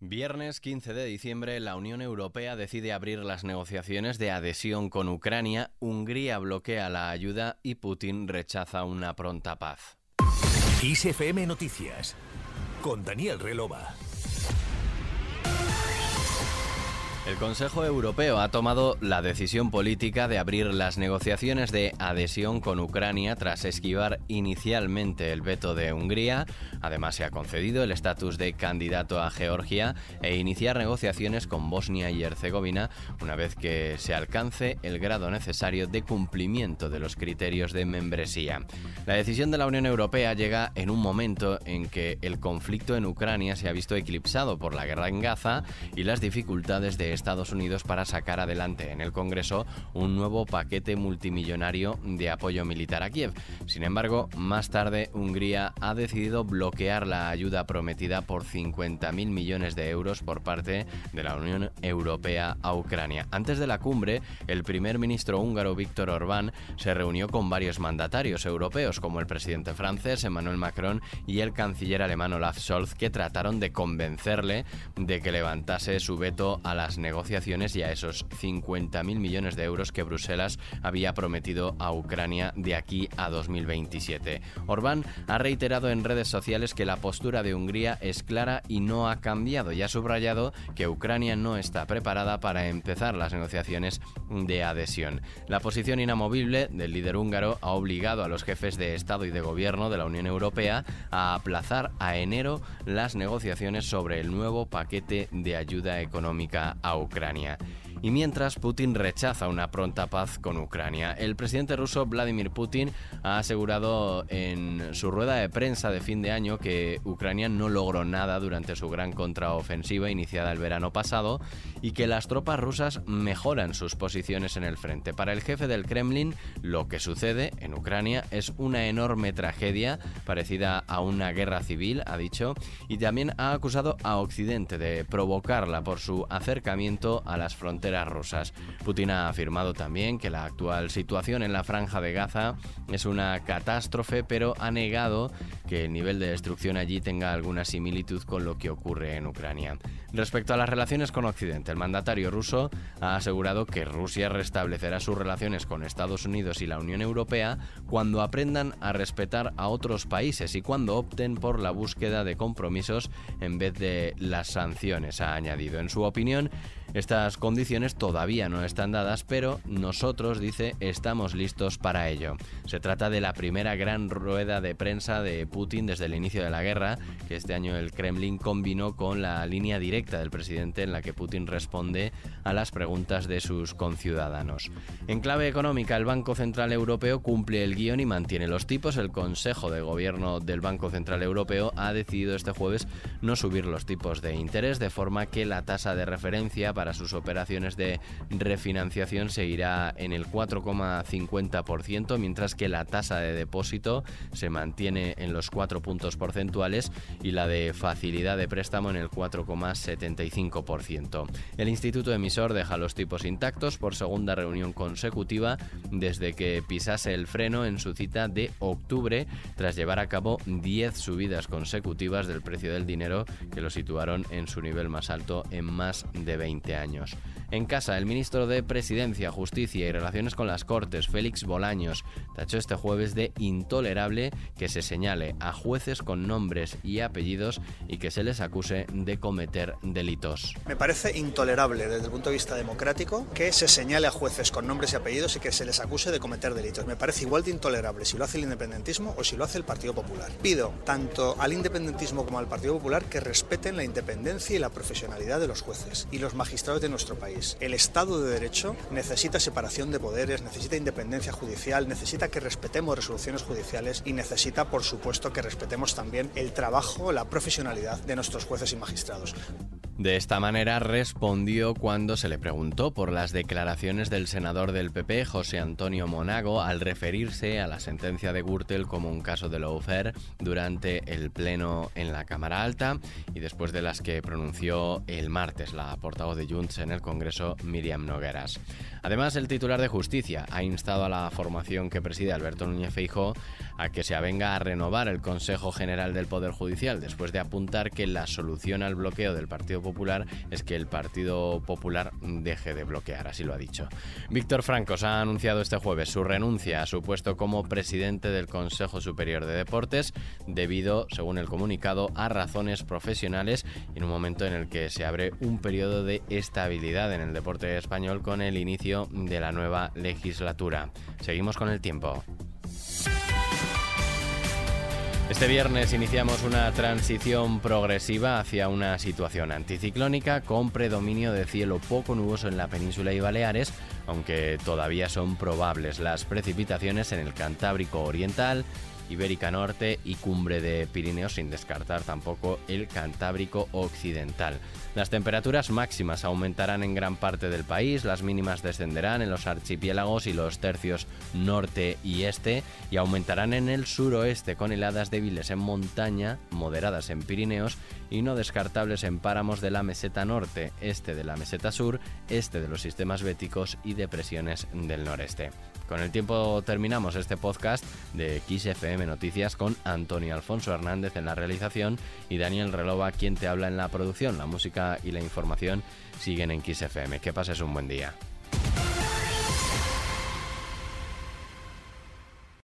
Viernes 15 de diciembre, la Unión Europea decide abrir las negociaciones de adhesión con Ucrania, Hungría bloquea la ayuda y Putin rechaza una pronta paz. ISFM Noticias con Daniel Relova. El Consejo Europeo ha tomado la decisión política de abrir las negociaciones de adhesión con Ucrania tras esquivar inicialmente el veto de Hungría. Además, se ha concedido el estatus de candidato a Georgia e iniciar negociaciones con Bosnia y Herzegovina una vez que se alcance el grado necesario de cumplimiento de los criterios de membresía. La decisión de la Unión Europea llega en un momento en que el conflicto en Ucrania se ha visto eclipsado por la guerra en Gaza y las dificultades de Estados Unidos para sacar adelante en el Congreso un nuevo paquete multimillonario de apoyo militar a Kiev. Sin embargo, más tarde Hungría ha decidido bloquear la ayuda prometida por 50.000 millones de euros por parte de la Unión Europea a Ucrania. Antes de la cumbre, el primer ministro húngaro Víctor Orbán se reunió con varios mandatarios europeos como el presidente francés Emmanuel Macron y el canciller alemán Olaf Scholz que trataron de convencerle de que levantase su veto a las negociaciones y a esos 50.000 millones de euros que Bruselas había prometido a Ucrania de aquí a 2027. Orbán ha reiterado en redes sociales que la postura de Hungría es clara y no ha cambiado y ha subrayado que Ucrania no está preparada para empezar las negociaciones de adhesión. La posición inamovible del líder húngaro ha obligado a los jefes de Estado y de Gobierno de la Unión Europea a aplazar a enero las negociaciones sobre el nuevo paquete de ayuda económica a Ucrania. Y mientras Putin rechaza una pronta paz con Ucrania, el presidente ruso Vladimir Putin ha asegurado en su rueda de prensa de fin de año que Ucrania no logró nada durante su gran contraofensiva iniciada el verano pasado y que las tropas rusas mejoran sus posiciones en el frente. Para el jefe del Kremlin, lo que sucede en Ucrania es una enorme tragedia parecida a una guerra civil, ha dicho, y también ha acusado a Occidente de provocarla por su acercamiento a las fronteras rusas. Putin ha afirmado también que la actual situación en la franja de Gaza es una catástrofe, pero ha negado que el nivel de destrucción allí tenga alguna similitud con lo que ocurre en Ucrania. Respecto a las relaciones con Occidente, el mandatario ruso ha asegurado que Rusia restablecerá sus relaciones con Estados Unidos y la Unión Europea cuando aprendan a respetar a otros países y cuando opten por la búsqueda de compromisos en vez de las sanciones, ha añadido. En su opinión, estas condiciones todavía no están dadas, pero nosotros, dice, estamos listos para ello. Se trata de la primera gran rueda de prensa de Putin desde el inicio de la guerra, que este año el Kremlin combinó con la línea directa del presidente en la que Putin responde a las preguntas de sus conciudadanos. En clave económica, el Banco Central Europeo cumple el guion y mantiene los tipos. El Consejo de Gobierno del Banco Central Europeo ha decidido este jueves no subir los tipos de interés, de forma que la tasa de referencia para sus operaciones de refinanciación seguirá en el 4,50%, mientras que la tasa de depósito se mantiene en los 4 puntos porcentuales y la de facilidad de préstamo en el 4,75%. El Instituto Emisor deja los tipos intactos por segunda reunión consecutiva desde que pisase el freno en su cita de octubre tras llevar a cabo 10 subidas consecutivas del precio del dinero que lo situaron en su nivel más alto en más de 20 años. En casa, el ministro de Presidencia, Justicia y Relaciones con las Cortes, Félix Bolaños, tachó este jueves de intolerable que se señale a jueces con nombres y apellidos y que se les acuse de cometer delitos. Me parece intolerable desde el punto de vista democrático que se señale a jueces con nombres y apellidos y que se les acuse de cometer delitos. Me parece igual de intolerable si lo hace el independentismo o si lo hace el Partido Popular. Pido tanto al independentismo como al Partido Popular que respeten la independencia y la profesionalidad de los jueces y los magistrados de nuestro país. El Estado de Derecho necesita separación de poderes, necesita independencia judicial, necesita que respetemos resoluciones judiciales y necesita, por supuesto, que respetemos también el trabajo, la profesionalidad de nuestros jueces y magistrados. De esta manera respondió cuando se le preguntó por las declaraciones del senador del PP, José Antonio Monago, al referirse a la sentencia de Gürtel como un caso de lawfare durante el pleno en la Cámara Alta y después de las que pronunció el martes la portavoz de Junts en el Congreso, Miriam Nogueras. Además, el titular de Justicia ha instado a la formación que preside Alberto Núñez Feijóo a que se avenga a renovar el Consejo General del Poder Judicial después de apuntar que la solución al bloqueo del Partido Es que el Partido Popular deje de bloquear, así lo ha dicho. Víctor Francos ha anunciado este jueves su renuncia a su puesto como presidente del Consejo Superior de Deportes debido, según el comunicado, a razones profesionales en un momento en el que se abre un periodo de estabilidad en el deporte español con el inicio de la nueva legislatura. Seguimos con el tiempo. Este viernes iniciamos una transición progresiva hacia una situación anticiclónica con predominio de cielo poco nuboso en la península y Baleares, aunque todavía son probables las precipitaciones en el Cantábrico Oriental, Ibérica Norte y Cumbre de Pirineos, sin descartar tampoco el Cantábrico Occidental. Las temperaturas máximas aumentarán en gran parte del país, las mínimas descenderán en los archipiélagos y los tercios norte y este y aumentarán en el suroeste con heladas débiles en montaña, moderadas en Pirineos y no descartables en páramos de la meseta norte, este de la meseta sur, este de los sistemas béticos y depresiones del noreste. Con el tiempo terminamos este podcast de XFM Noticias con Antonio Alfonso Hernández en la realización y Daniel Relova quien te habla en la producción. La música y la información siguen en XFM. Que pases un buen día.